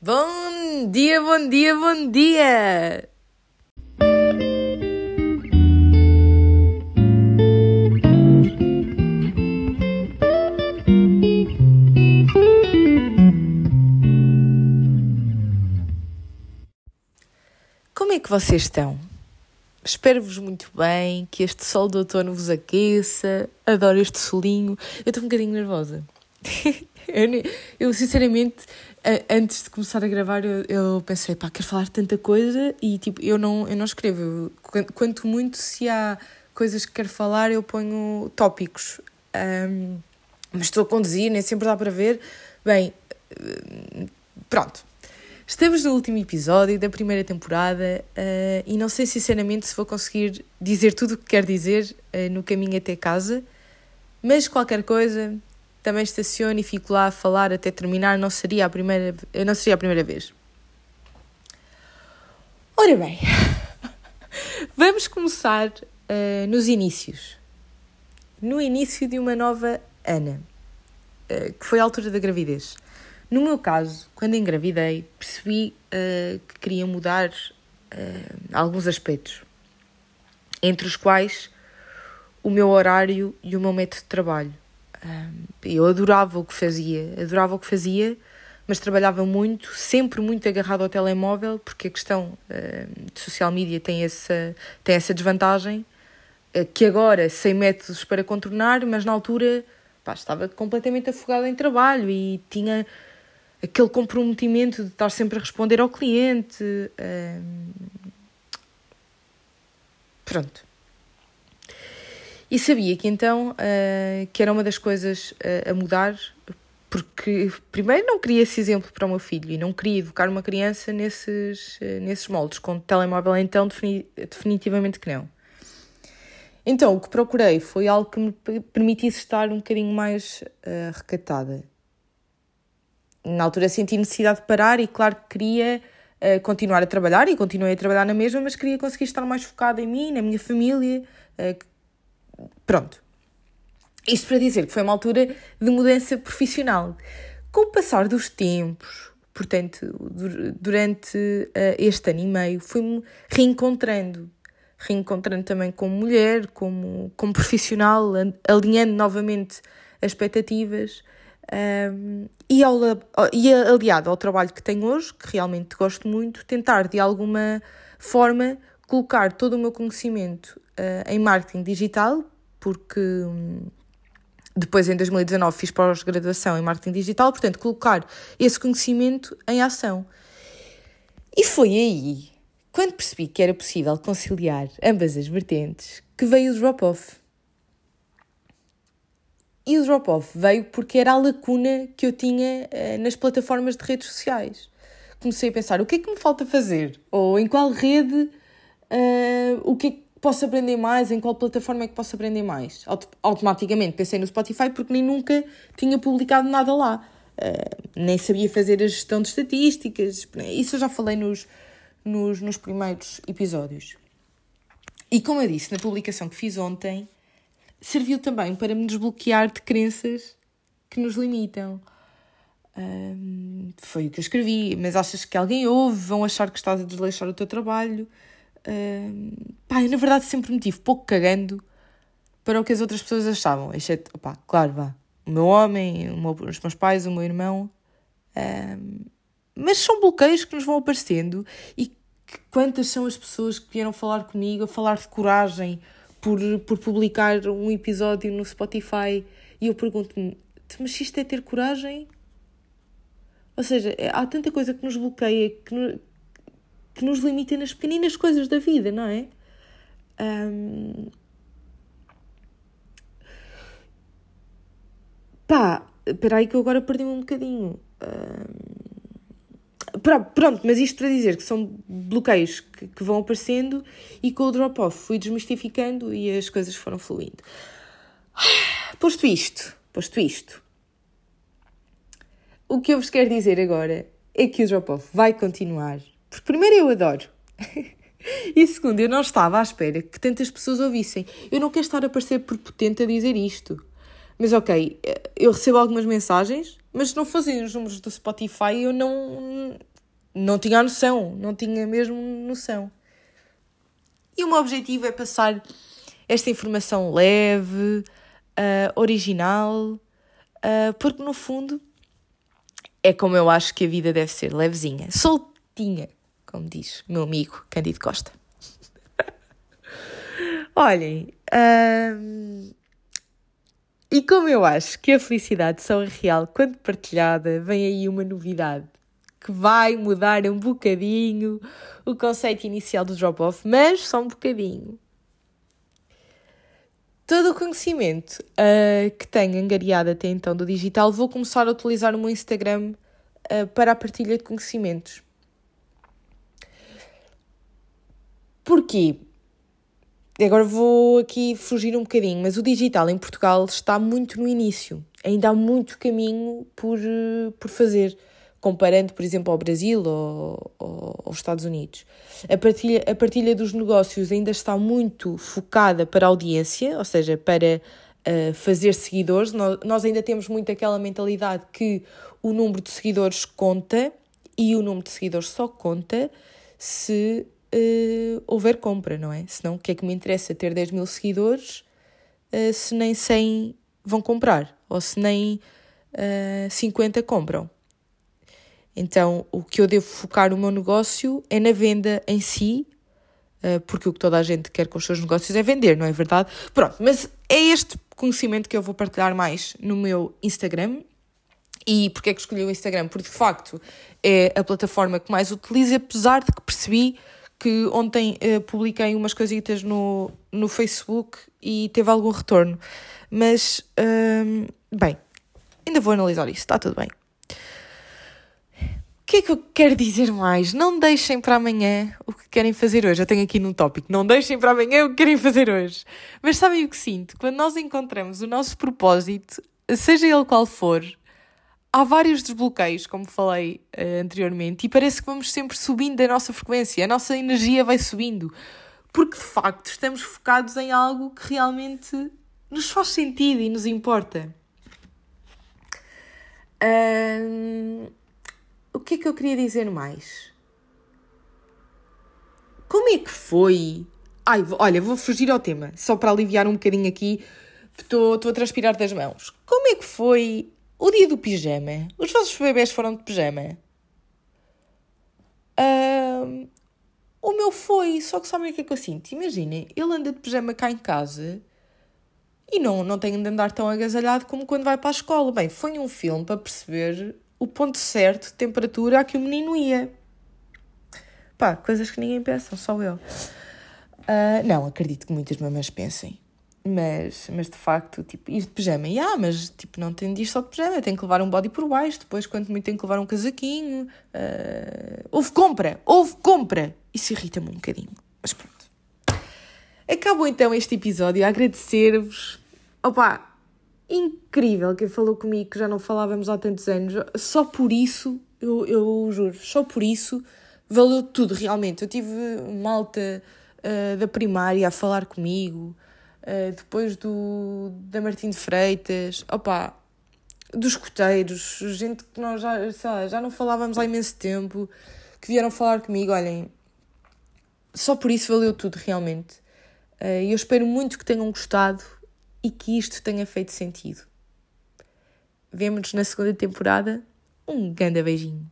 Bom dia, bom dia, bom dia! Como é que vocês estão? Espero-vos muito bem, que este sol do outono vos aqueça. Adoro este solinho. Eu estou um bocadinho nervosa. eu, eu, sinceramente, antes de começar a gravar, eu, eu, pensei, pá, quero falar tanta coisa e tipo, eu não, eu não escrevo. Quanto muito, se há coisas que quero falar, eu ponho tópicos. Um, mas estou a conduzir, nem sempre dá para ver. Bem, pronto. Estamos no último episódio da primeira temporada uh, e não sei sinceramente se vou conseguir dizer tudo o que quero dizer uh, no caminho até casa, mas qualquer coisa, também estaciono e fico lá a falar até terminar, não seria a primeira, não seria a primeira vez. Ora bem, vamos começar uh, nos inícios. No início de uma nova Ana, que foi a altura da gravidez. No meu caso, quando engravidei, percebi uh, que queria mudar uh, alguns aspectos, entre os quais o meu horário e o meu método de trabalho. Eu adorava o que fazia, adorava o que fazia, mas trabalhava muito, sempre muito agarrado ao telemóvel, porque a questão de social media tem essa, tem essa desvantagem, que agora sei métodos para contornar, mas na altura pá, estava completamente afogado em trabalho e tinha aquele comprometimento de estar sempre a responder ao cliente. Pronto. E sabia que então uh, que era uma das coisas uh, a mudar, porque primeiro não queria esse exemplo para o meu filho e não queria educar uma criança nesses, uh, nesses moldes, com telemóvel então defini definitivamente que não. Então o que procurei foi algo que me permitisse estar um bocadinho mais recatada na altura senti necessidade de parar e claro que queria uh, continuar a trabalhar e continuei a trabalhar na mesma, mas queria conseguir estar mais focada em mim, na minha família. Uh, pronto. Isto para dizer que foi uma altura de mudança profissional. Com o passar dos tempos, portanto, durante uh, este ano e meio, fui-me reencontrando. Reencontrando também como mulher, como, como profissional, alinhando novamente as expectativas. Um, e, ao, e aliado ao trabalho que tenho hoje, que realmente gosto muito, tentar de alguma forma colocar todo o meu conhecimento uh, em marketing digital, porque um, depois em 2019 fiz pós-graduação em marketing digital, portanto, colocar esse conhecimento em ação. E foi aí, quando percebi que era possível conciliar ambas as vertentes, que veio o drop-off. E o drop-off veio porque era a lacuna que eu tinha uh, nas plataformas de redes sociais. Comecei a pensar o que é que me falta fazer? Ou em qual rede, uh, o que é que posso aprender mais? Em qual plataforma é que posso aprender mais? Auto automaticamente pensei no Spotify porque nem nunca tinha publicado nada lá. Uh, nem sabia fazer a gestão de estatísticas. Isso eu já falei nos, nos, nos primeiros episódios. E como eu disse na publicação que fiz ontem, serviu também para me desbloquear de crenças que nos limitam. Um, foi o que eu escrevi, mas achas que alguém ouve, vão achar que estás a desleixar o teu trabalho. Pá, eu na verdade sempre me tive pouco cagando para o que as outras pessoas achavam, exceto, opá, claro, vá, o meu homem, o meu, os meus pais, o meu irmão. Um, mas são bloqueios que nos vão aparecendo e que, quantas são as pessoas que vieram falar comigo, a falar de coragem, por, por publicar um episódio no Spotify e eu pergunto-me, mas isto é ter coragem? Ou seja, é, há tanta coisa que nos bloqueia, que, que nos limita nas pequeninas coisas da vida, não é? Um... Pá, espera aí que eu agora perdi-me um bocadinho. Um pronto, mas isto para dizer que são bloqueios que, que vão aparecendo e com o drop-off fui desmistificando e as coisas foram fluindo. Posto isto, posto isto, o que eu vos quero dizer agora é que o drop-off vai continuar. Porque primeiro eu adoro. e segundo, eu não estava à espera que tantas pessoas ouvissem. Eu não quero estar a parecer prepotente a dizer isto. Mas ok, eu recebo algumas mensagens, mas se não fossem os números do Spotify, eu não, não tinha noção, não tinha mesmo noção. E o meu objetivo é passar esta informação leve, uh, original, uh, porque no fundo é como eu acho que a vida deve ser, levezinha, soltinha, como diz meu amigo Cândido Costa. Olhem, uh, e como eu acho que a felicidade só é real quando partilhada, vem aí uma novidade que vai mudar um bocadinho o conceito inicial do drop-off, mas só um bocadinho. Todo o conhecimento uh, que tenho angariado até então do digital, vou começar a utilizar o meu Instagram uh, para a partilha de conhecimentos. Porquê? Agora vou aqui fugir um bocadinho, mas o digital em Portugal está muito no início. Ainda há muito caminho por, uh, por fazer comparando, por exemplo, ao Brasil ou, ou aos Estados Unidos. A partilha, a partilha dos negócios ainda está muito focada para a audiência, ou seja, para uh, fazer seguidores. Nós, nós ainda temos muito aquela mentalidade que o número de seguidores conta e o número de seguidores só conta se uh, houver compra, não é? Senão, o que é que me interessa ter 10 mil seguidores uh, se nem 100 vão comprar ou se nem uh, 50 compram? Então, o que eu devo focar no meu negócio é na venda em si, eh, porque o que toda a gente quer com os seus negócios é vender, não é verdade? Pronto, mas é este conhecimento que eu vou partilhar mais no meu Instagram. E porquê é que escolhi o Instagram? Porque de facto é a plataforma que mais utilizo, apesar de que percebi que ontem uh, publiquei umas coisitas no, no Facebook e teve algum retorno. Mas, uh, bem, ainda vou analisar isso, está tudo bem que é que eu quero dizer mais? Não deixem para amanhã o que querem fazer hoje. Eu tenho aqui num tópico. Não deixem para amanhã o que querem fazer hoje. Mas sabem o que sinto? Quando nós encontramos o nosso propósito, seja ele qual for, há vários desbloqueios, como falei uh, anteriormente, e parece que vamos sempre subindo a nossa frequência, a nossa energia vai subindo. Porque de facto estamos focados em algo que realmente nos faz sentido e nos importa. O que é que eu queria dizer mais? Como é que foi? Ai, olha, vou fugir ao tema, só para aliviar um bocadinho aqui. Estou a transpirar das mãos. Como é que foi o dia do pijama? Os vossos bebés foram de pijama? Uh, o meu foi, só que sabem o que é que eu sinto? Imaginem, ele anda de pijama cá em casa e não, não tem de andar tão agasalhado como quando vai para a escola. Bem, foi um filme para perceber o ponto certo de temperatura a que o menino ia. Pá, coisas que ninguém pensa, só eu. Uh, não, acredito que muitas mamães pensem. Mas, mas de facto, tipo, ir de pijama. E ah, mas tipo, não tem de ir só de pijama, tem que levar um body por baixo, depois, quanto muito, tem que levar um casaquinho. Uh, houve compra, houve compra! Isso irrita-me um bocadinho. Mas pronto. Acabou então este episódio a agradecer-vos. Opa, incrível quem falou comigo, que já não falávamos há tantos anos. Só por isso, eu, eu juro, só por isso valeu tudo realmente. Eu tive malta uh, da primária a falar comigo, uh, depois do, da Martim de Freitas, opa, dos coteiros, gente que nós já, lá, já não falávamos há imenso tempo, que vieram falar comigo. Olhem, só por isso valeu tudo realmente. Uh, eu espero muito que tenham gostado e que isto tenha feito sentido. Vemo-nos na segunda temporada. Um grande beijinho.